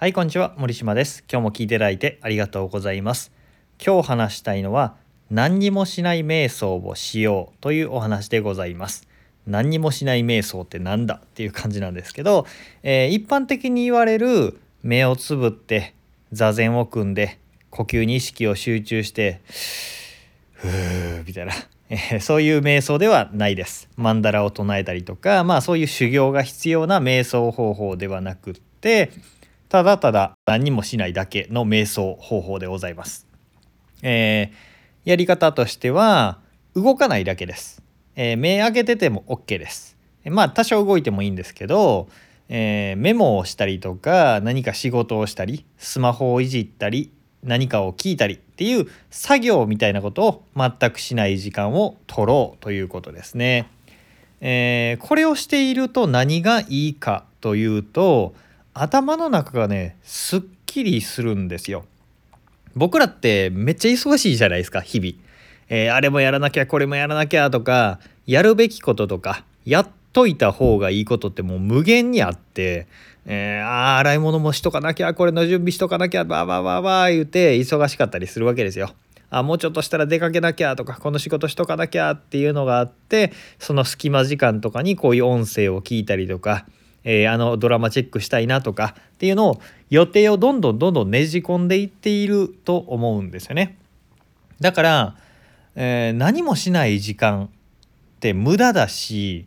はいこんにちは森島です。今日も聞いていただいてありがとうございます。今日話したいのは何にもしない瞑想をしようというお話でございます。何にもしない瞑想ってなんだ？っていう感じなんですけど、えー、一般的に言われる目をつぶって座禅を組んで呼吸に意識を集中してふーみたいな、えー、そういう瞑想ではないです。マンダラを唱えたりとかまあそういう修行が必要な瞑想方法ではなくってただただ何もしないだけの瞑想方法でございます。えー、やり方としては動かないだけです。えー、目開けてても OK です。まあ多少動いてもいいんですけど、えー、メモをしたりとか何か仕事をしたりスマホをいじったり何かを聞いたりっていう作業みたいなことを全くしない時間を取ろうということですね。えー、これをしていると何がいいかというと頭の中がねすっきりするんですよ。僕らってめっちゃ忙しいじゃないですか日々。えー、あれもやらなきゃこれもやらなきゃとかやるべきこととかやっといた方がいいことってもう無限にあって、えー、あ洗い物もしとかなきゃこれの準備しとかなきゃバーバーバーバー言うて忙しかったりするわけですよ。あもうちょっとしたら出かけなきゃとかこの仕事しとかなきゃっていうのがあってその隙間時間とかにこういう音声を聞いたりとかえー、あのドラマチェックしたいなとかっていうのを予定をどんどんどんどんねじ込んでいっていると思うんですよね。だから、えー、何もしない時間って無駄だし、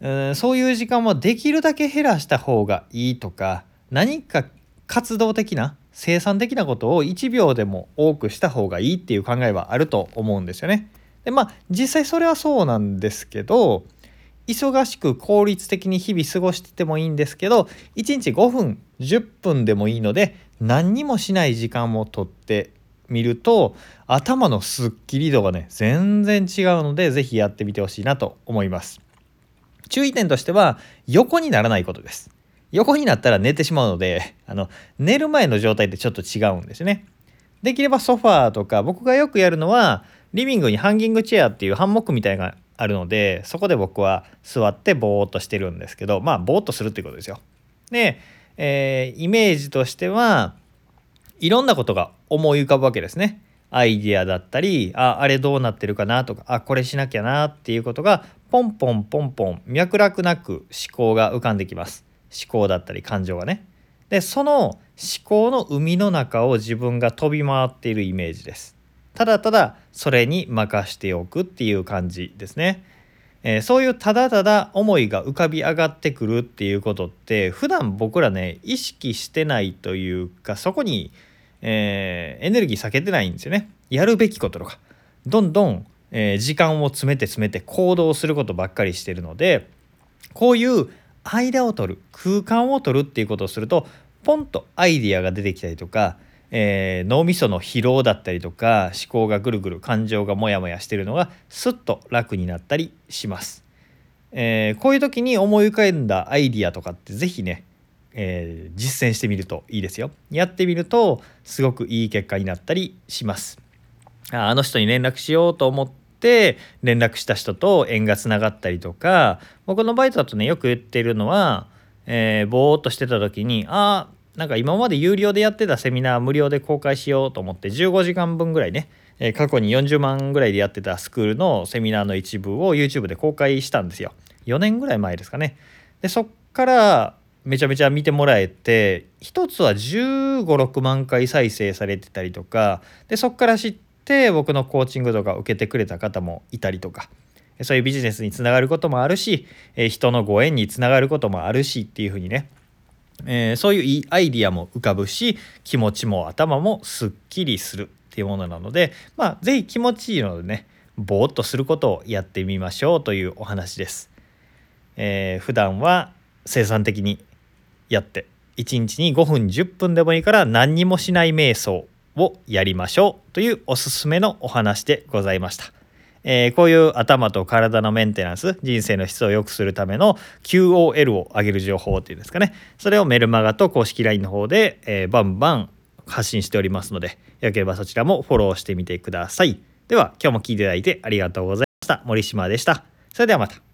うん、そういう時間はできるだけ減らした方がいいとか何か活動的な生産的なことを1秒でも多くした方がいいっていう考えはあると思うんですよね。でまあ実際それはそうなんですけど忙しく効率的に日々過ごしててもいいんですけど1日5分10分でもいいので何にもしない時間をとってみると頭のスッキリ度がね全然違うので是非やってみてほしいなと思います。注意点としては横にならないことです。横になったら寝てしまうのであの寝る前の状態ってちょっと違うんですね。できればソファーとか僕がよくやるのはリビングにハンギングチェアっていうハンモックみたいなあるのでそこで僕は座ってぼーっとしてるんですけどまあぼーっとするっていうことですよ。で、えー、イメージとしてはいろんなことが思い浮かぶわけですね。アイディアだったりああれどうなってるかなとかあこれしなきゃなっていうことがポンポンポンポン脈絡なく思考が浮かんできます。思考だったり感情がね。でその思考の海の中を自分が飛び回っているイメージです。ただただそれに任しておくっていう感じですね。えー、そういうただただ思いが浮かび上がってくるっていうことって普段僕らね意識してないというかそこに、えー、エネルギー避けてないんですよね。やるべきこととかどんどん、えー、時間を詰めて詰めて行動することばっかりしてるのでこういう間を取る空間を取るっていうことをするとポンとアイディアが出てきたりとかえー、脳みその疲労だったりとか思考がぐるぐる感情がモヤモヤしてるのがスッと楽になったりします。えー、こういう時に思い浮かんだアイディアとかって是非ね、えー、実践してみるといいですよ。やってみるとすごくいい結果になったりします。ああの人に連絡しようと思って連絡した人と縁がつながったりとか僕のバイトだとねよく言ってるのは、えー、ぼーっとしてた時にあなんか今まで有料でやってたセミナー無料で公開しようと思って15時間分ぐらいね、え過去に40万ぐらいでやってたスクールのセミナーの一部を YouTube で公開したんですよ。4年ぐらい前ですかね。でそっからめちゃめちゃ見てもらえて一つは1 5 6万回再生されてたりとかでそっから知って僕のコーチングとか受けてくれた方もいたりとかそういうビジネスにつながることもあるし人のご縁につながることもあるしっていうふうにねえー、そういういいアイディアも浮かぶし気持ちも頭もすっきりするっていうものなのでまあ是非気持ちいいのでねぼーっとすることをやってみましょうというお話です。えー、普段は生産的にやって1日に5分10分でもいいから何にもしない瞑想をやりましょうというおすすめのお話でございました。えー、こういう頭と体のメンテナンス人生の質を良くするための QOL を上げる情報っていうんですかね。それをメルマガと公式 LINE の方で、えー、バンバン発信しておりますのでよければそちらもフォローしてみてください。では今日も聴いていただいてありがとうございました。森島でした。それではまた。